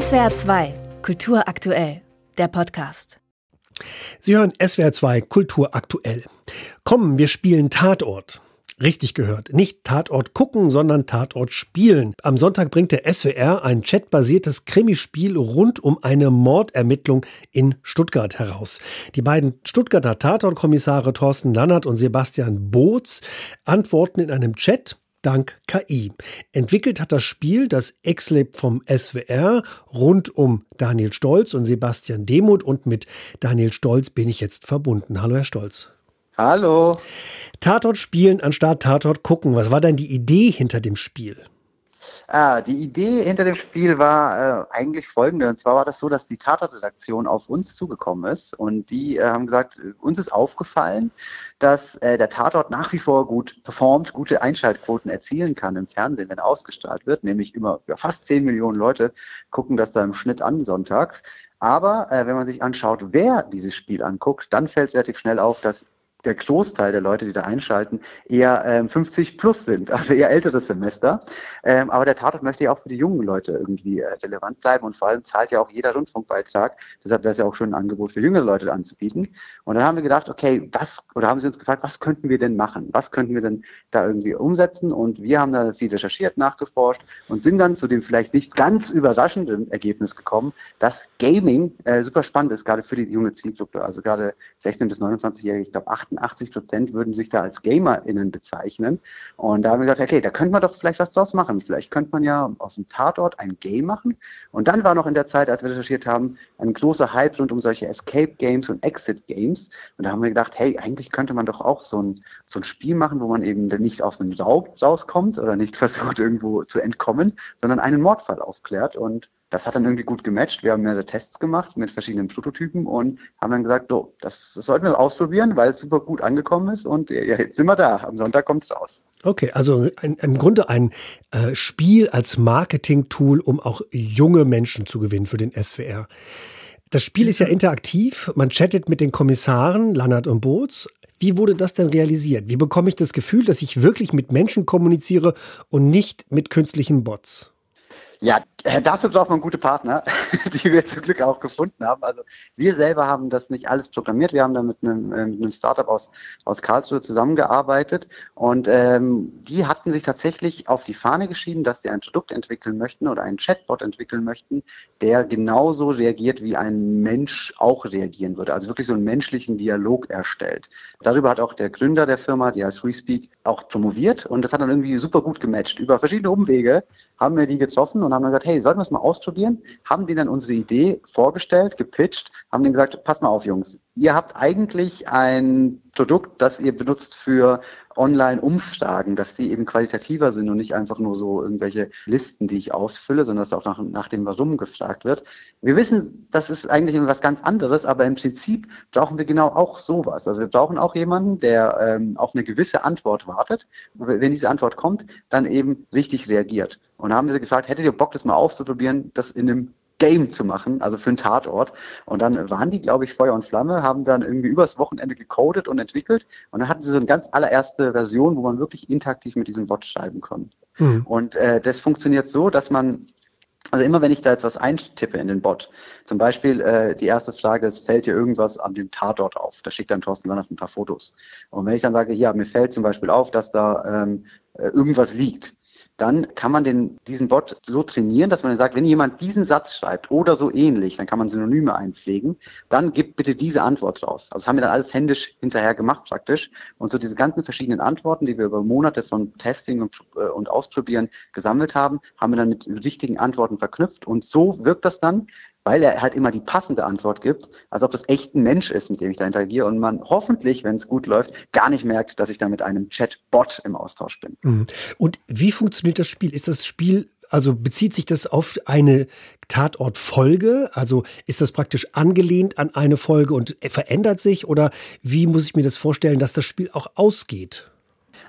SWR 2, Kultur aktuell, der Podcast. Sie hören SWR 2 Kultur aktuell. Kommen, wir spielen Tatort. Richtig gehört. Nicht Tatort gucken, sondern Tatort spielen. Am Sonntag bringt der SWR ein chatbasiertes Krimispiel rund um eine Mordermittlung in Stuttgart heraus. Die beiden Stuttgarter Tatortkommissare Thorsten Lannert und Sebastian Boots antworten in einem Chat dank KI. Entwickelt hat das Spiel das Exlab vom SWR rund um Daniel Stolz und Sebastian Demuth und mit Daniel Stolz bin ich jetzt verbunden. Hallo Herr Stolz. Hallo. Tatort spielen anstatt Tatort gucken. Was war denn die Idee hinter dem Spiel? Ah, die Idee hinter dem Spiel war äh, eigentlich folgende. Und zwar war das so, dass die Tatortredaktion auf uns zugekommen ist und die äh, haben gesagt, uns ist aufgefallen, dass äh, der Tatort nach wie vor gut performt, gute Einschaltquoten erzielen kann im Fernsehen, wenn er ausgestrahlt wird. Nämlich immer ja, fast 10 Millionen Leute gucken das da im Schnitt an sonntags. Aber äh, wenn man sich anschaut, wer dieses Spiel anguckt, dann fällt relativ schnell auf, dass der Großteil der Leute, die da einschalten, eher ähm, 50 plus sind, also eher älteres Semester. Ähm, aber der Tatort möchte ja auch für die jungen Leute irgendwie äh, relevant bleiben und vor allem zahlt ja auch jeder Rundfunkbeitrag. Deshalb wäre es ja auch schon ein Angebot für jüngere Leute anzubieten. Und dann haben wir gedacht, okay, was, oder haben sie uns gefragt, was könnten wir denn machen? Was könnten wir denn da irgendwie umsetzen? Und wir haben da viel recherchiert, nachgeforscht und sind dann zu dem vielleicht nicht ganz überraschenden Ergebnis gekommen, dass Gaming äh, super spannend ist, gerade für die junge Zielgruppe. Also gerade 16 bis 29-Jährige, ich glaube 8 88 Prozent würden sich da als GamerInnen bezeichnen. Und da haben wir gesagt, okay, da könnte man doch vielleicht was draus machen. Vielleicht könnte man ja aus dem Tatort ein Game machen. Und dann war noch in der Zeit, als wir recherchiert haben, ein großer Hype rund um solche Escape Games und Exit Games. Und da haben wir gedacht, hey, eigentlich könnte man doch auch so ein, so ein Spiel machen, wo man eben nicht aus einem Raub rauskommt oder nicht versucht, irgendwo zu entkommen, sondern einen Mordfall aufklärt. Und das hat dann irgendwie gut gematcht. Wir haben mehrere Tests gemacht mit verschiedenen Prototypen und haben dann gesagt, so, das, das sollten wir ausprobieren, weil es super gut angekommen ist und ja, jetzt sind wir da. Am Sonntag kommt es raus. Okay, also ein, im Grunde ein äh, Spiel als Marketing-Tool, um auch junge Menschen zu gewinnen für den SWR. Das Spiel ist ja interaktiv. Man chattet mit den Kommissaren, Lannert und Boots. Wie wurde das denn realisiert? Wie bekomme ich das Gefühl, dass ich wirklich mit Menschen kommuniziere und nicht mit künstlichen Bots? Ja, äh, dafür braucht man gute Partner, die wir zum Glück auch gefunden haben. Also wir selber haben das nicht alles programmiert. Wir haben da mit einem, äh, mit einem Startup aus, aus Karlsruhe zusammengearbeitet und ähm, die hatten sich tatsächlich auf die Fahne geschrieben, dass sie ein Produkt entwickeln möchten oder einen Chatbot entwickeln möchten, der genauso reagiert, wie ein Mensch auch reagieren würde. Also wirklich so einen menschlichen Dialog erstellt. Darüber hat auch der Gründer der Firma, die heißt FreeSpeak, auch promoviert und das hat dann irgendwie super gut gematcht. Über verschiedene Umwege haben wir die getroffen und haben dann gesagt, hey, sollten wir es mal ausprobieren? Haben die dann unsere Idee vorgestellt, gepitcht, haben denen gesagt, pass mal auf, Jungs, ihr habt eigentlich ein Produkt, das ihr benutzt für Online-Umfragen, dass die eben qualitativer sind und nicht einfach nur so irgendwelche Listen, die ich ausfülle, sondern dass auch nach, nach dem Warum gefragt wird. Wir wissen, das ist eigentlich etwas ganz anderes, aber im Prinzip brauchen wir genau auch sowas. Also wir brauchen auch jemanden, der ähm, auf eine gewisse Antwort wartet. Wenn diese Antwort kommt, dann eben richtig reagiert. Und haben sie gefragt, hättet ihr Bock, das mal auszuprobieren, das in einem Game zu machen, also für einen Tatort. Und dann waren die, glaube ich, Feuer und Flamme, haben dann irgendwie übers Wochenende gecodet und entwickelt. Und dann hatten sie so eine ganz allererste Version, wo man wirklich interaktiv mit diesem Bot schreiben kann. Mhm. Und äh, das funktioniert so, dass man also immer wenn ich da jetzt was eintippe in den Bot, zum Beispiel äh, die erste Frage ist, fällt dir irgendwas an dem Tatort auf? Da schickt dann Thorsten Lannert ein paar Fotos. Und wenn ich dann sage, ja, mir fällt zum Beispiel auf, dass da ähm, äh, irgendwas liegt, dann kann man den, diesen Bot so trainieren, dass man sagt, wenn jemand diesen Satz schreibt oder so ähnlich, dann kann man Synonyme einpflegen, dann gibt bitte diese Antwort raus. Also das haben wir dann alles händisch hinterher gemacht praktisch. Und so diese ganzen verschiedenen Antworten, die wir über Monate von Testing und, äh, und Ausprobieren gesammelt haben, haben wir dann mit richtigen Antworten verknüpft. Und so wirkt das dann, weil er halt immer die passende Antwort gibt, als ob das echt ein Mensch ist, mit dem ich da interagiere und man hoffentlich, wenn es gut läuft, gar nicht merkt, dass ich da mit einem Chatbot im Austausch bin. Mhm. Und wie funktioniert das Spiel? Ist das Spiel also bezieht sich das auf eine Tatortfolge? Also ist das praktisch angelehnt an eine Folge und verändert sich? Oder wie muss ich mir das vorstellen, dass das Spiel auch ausgeht?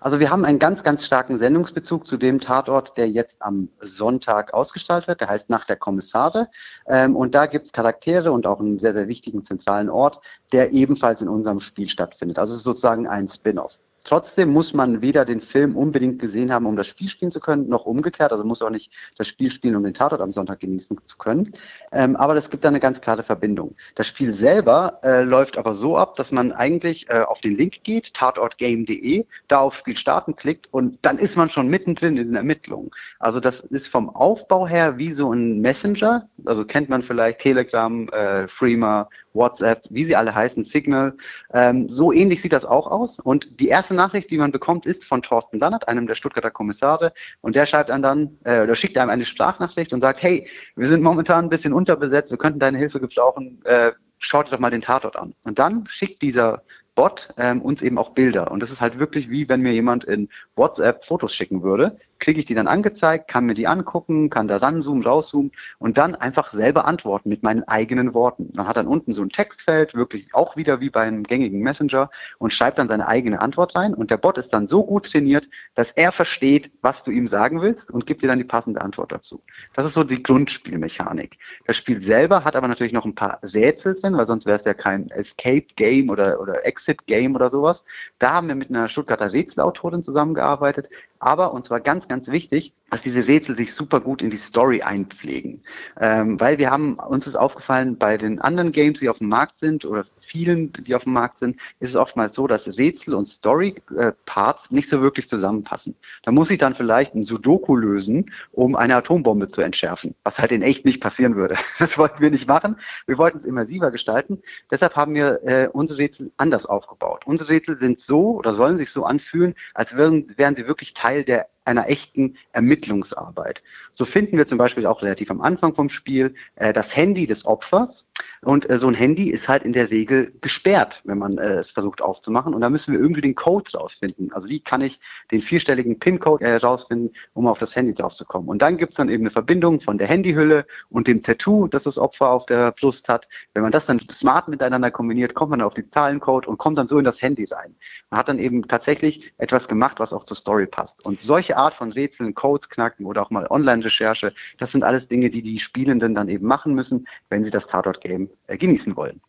Also wir haben einen ganz, ganz starken Sendungsbezug zu dem Tatort, der jetzt am Sonntag ausgestrahlt wird. Der heißt Nach der Kommissare. Ähm, und da gibt es Charaktere und auch einen sehr, sehr wichtigen zentralen Ort, der ebenfalls in unserem Spiel stattfindet. Also es ist sozusagen ein Spin-off. Trotzdem muss man weder den Film unbedingt gesehen haben, um das Spiel spielen zu können, noch umgekehrt. Also muss auch nicht das Spiel spielen, um den Tatort am Sonntag genießen zu können. Ähm, aber es gibt da eine ganz klare Verbindung. Das Spiel selber äh, läuft aber so ab, dass man eigentlich äh, auf den Link geht, tatortgame.de, da auf Spiel starten klickt und dann ist man schon mittendrin in den Ermittlungen. Also das ist vom Aufbau her wie so ein Messenger. Also kennt man vielleicht Telegram, äh, Freema, WhatsApp, wie sie alle heißen, Signal. Ähm, so ähnlich sieht das auch aus. Und die erste Nachricht, die man bekommt, ist von Thorsten Lannert, einem der Stuttgarter Kommissare. Und der schreibt einem dann, äh, oder schickt einem eine Sprachnachricht und sagt, hey, wir sind momentan ein bisschen unterbesetzt, wir könnten deine Hilfe gebrauchen, äh, schaut dir doch mal den Tatort an. Und dann schickt dieser Bot ähm, uns eben auch Bilder. Und das ist halt wirklich wie, wenn mir jemand in WhatsApp Fotos schicken würde kriege ich die dann angezeigt, kann mir die angucken, kann da ranzoomen, rauszoomen und dann einfach selber antworten mit meinen eigenen Worten. Man hat dann unten so ein Textfeld, wirklich auch wieder wie bei einem gängigen Messenger und schreibt dann seine eigene Antwort rein und der Bot ist dann so gut trainiert, dass er versteht, was du ihm sagen willst und gibt dir dann die passende Antwort dazu. Das ist so die Grundspielmechanik. Das Spiel selber hat aber natürlich noch ein paar Rätsel drin, weil sonst wäre es ja kein Escape Game oder, oder Exit Game oder sowas. Da haben wir mit einer Stuttgarter Rätselautorin zusammengearbeitet, aber, und zwar ganz, ganz wichtig, dass diese Rätsel sich super gut in die Story einpflegen. Ähm, weil wir haben, uns ist aufgefallen, bei den anderen Games, die auf dem Markt sind oder vielen, die auf dem Markt sind, ist es oftmals so, dass Rätsel und Story-Parts nicht so wirklich zusammenpassen. Da muss ich dann vielleicht ein Sudoku lösen, um eine Atombombe zu entschärfen, was halt in echt nicht passieren würde. Das wollten wir nicht machen. Wir wollten es immersiver gestalten. Deshalb haben wir äh, unsere Rätsel anders aufgebaut. Unsere Rätsel sind so oder sollen sich so anfühlen, als wären, wären sie wirklich Teil der einer echten Ermittlungsarbeit. So finden wir zum Beispiel auch relativ am Anfang vom Spiel äh, das Handy des Opfers. Und äh, so ein Handy ist halt in der Regel gesperrt, wenn man äh, es versucht aufzumachen. Und da müssen wir irgendwie den Code rausfinden. Also wie kann ich den vierstelligen PIN-Code äh, rausfinden, um auf das Handy draufzukommen. Und dann gibt's dann eben eine Verbindung von der Handyhülle und dem Tattoo, das das Opfer auf der Brust hat. Wenn man das dann smart miteinander kombiniert, kommt man auf die Zahlencode und kommt dann so in das Handy rein. Man hat dann eben tatsächlich etwas gemacht, was auch zur Story passt. Und solche Art von Rätseln, Codes knacken oder auch mal Online-Recherche, das sind alles Dinge, die die Spielenden dann eben machen müssen, wenn sie das Tatort-Game äh, genießen wollen.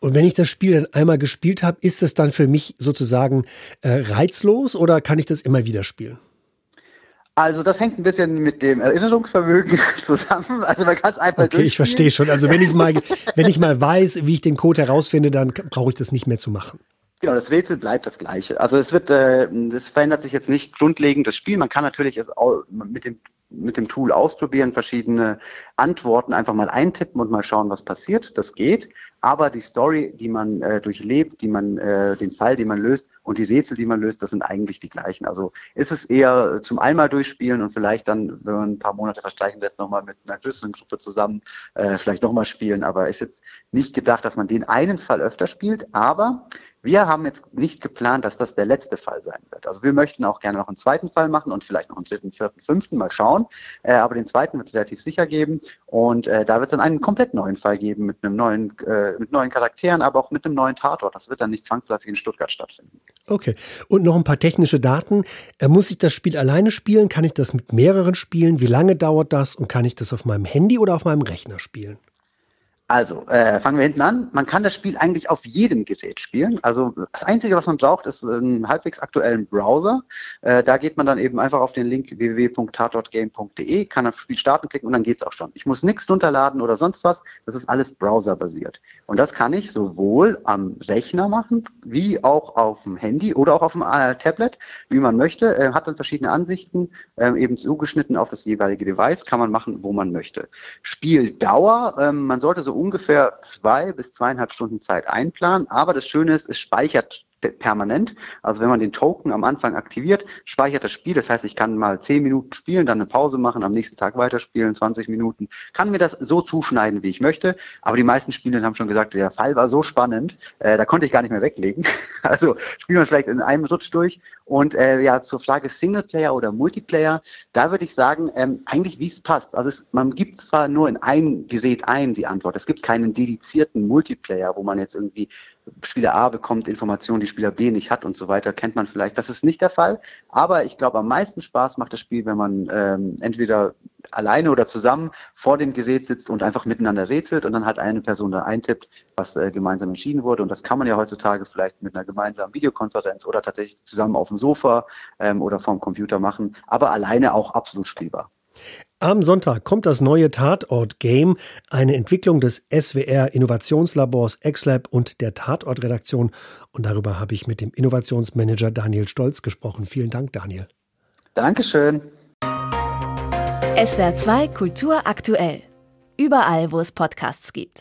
Und wenn ich das Spiel dann einmal gespielt habe, ist es dann für mich sozusagen äh, reizlos oder kann ich das immer wieder spielen? Also das hängt ein bisschen mit dem Erinnerungsvermögen zusammen. Also man kann es einfach Okay, ich verstehe schon. Also wenn ich mal, wenn ich mal weiß, wie ich den Code herausfinde, dann brauche ich das nicht mehr zu machen. Genau, das Rätsel bleibt das gleiche. Also es wird, äh, das verändert sich jetzt nicht grundlegend das Spiel. Man kann natürlich es auch mit dem mit dem Tool ausprobieren, verschiedene Antworten einfach mal eintippen und mal schauen, was passiert. Das geht. Aber die Story, die man äh, durchlebt, die man, äh, den Fall, den man löst und die Rätsel, die man löst, das sind eigentlich die gleichen. Also ist es eher zum einmal durchspielen und vielleicht dann, wenn man ein paar Monate verstreichen lässt, nochmal mit einer größeren Gruppe zusammen äh, vielleicht nochmal spielen. Aber ist jetzt nicht gedacht, dass man den einen Fall öfter spielt. Aber wir haben jetzt nicht geplant, dass das der letzte Fall sein wird. Also wir möchten auch gerne noch einen zweiten Fall machen und vielleicht noch einen dritten, vierten, fünften, mal schauen. Äh, aber den zweiten wird es relativ sicher geben. Und äh, da wird es dann einen komplett neuen Fall geben mit einem neuen, äh, mit neuen Charakteren, aber auch mit einem neuen Tatort. Das wird dann nicht zwangsläufig in Stuttgart stattfinden. Okay. Und noch ein paar technische Daten. Äh, muss ich das Spiel alleine spielen? Kann ich das mit mehreren spielen? Wie lange dauert das? Und kann ich das auf meinem Handy oder auf meinem Rechner spielen? Also, äh, fangen wir hinten an. Man kann das Spiel eigentlich auf jedem Gerät spielen. Also das Einzige, was man braucht, ist einen halbwegs aktuellen Browser. Äh, da geht man dann eben einfach auf den Link www.tatortgame.de, kann das Spiel starten klicken und dann geht's auch schon. Ich muss nichts runterladen oder sonst was. Das ist alles browserbasiert. Und das kann ich sowohl am Rechner machen, wie auch auf dem Handy oder auch auf dem äh, Tablet, wie man möchte. Äh, hat dann verschiedene Ansichten, äh, eben zugeschnitten auf das jeweilige Device, kann man machen, wo man möchte. Spieldauer, ähm, man sollte so ungefähr zwei bis zweieinhalb Stunden Zeit einplanen. Aber das Schöne ist, es speichert permanent. Also wenn man den Token am Anfang aktiviert, speichert das Spiel. Das heißt, ich kann mal zehn Minuten spielen, dann eine Pause machen, am nächsten Tag weiterspielen, 20 Minuten. Kann mir das so zuschneiden, wie ich möchte. Aber die meisten Spielenden haben schon gesagt, der Fall war so spannend, äh, da konnte ich gar nicht mehr weglegen. Also spielen wir vielleicht in einem Rutsch durch. Und äh, ja, zur Frage Singleplayer oder Multiplayer, da würde ich sagen, ähm, eigentlich wie es passt. Also es, man gibt zwar nur in ein Gerät ein die Antwort. Es gibt keinen dedizierten Multiplayer, wo man jetzt irgendwie Spieler A bekommt Informationen, die Spieler B nicht hat und so weiter, kennt man vielleicht. Das ist nicht der Fall. Aber ich glaube, am meisten Spaß macht das Spiel, wenn man ähm, entweder alleine oder zusammen vor dem Gerät sitzt und einfach miteinander rätselt und dann halt eine Person da eintippt, was äh, gemeinsam entschieden wurde. Und das kann man ja heutzutage vielleicht mit einer gemeinsamen Videokonferenz oder tatsächlich zusammen auf dem Sofa ähm, oder vorm Computer machen, aber alleine auch absolut spielbar. Am Sonntag kommt das neue Tatort-Game, eine Entwicklung des SWR Innovationslabors XLab und der Tatort-Redaktion. Und darüber habe ich mit dem Innovationsmanager Daniel Stolz gesprochen. Vielen Dank, Daniel. Dankeschön. SWR 2 Kultur aktuell. Überall, wo es Podcasts gibt.